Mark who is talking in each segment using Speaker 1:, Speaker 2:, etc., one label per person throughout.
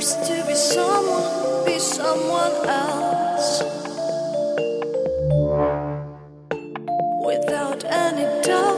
Speaker 1: first to be someone, be someone else. Without any doubt.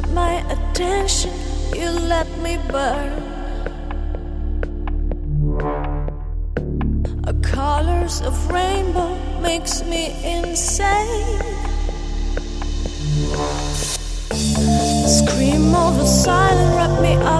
Speaker 1: got my attention, you let me burn. The colors of rainbow makes me insane. Scream over silent, wrap me up.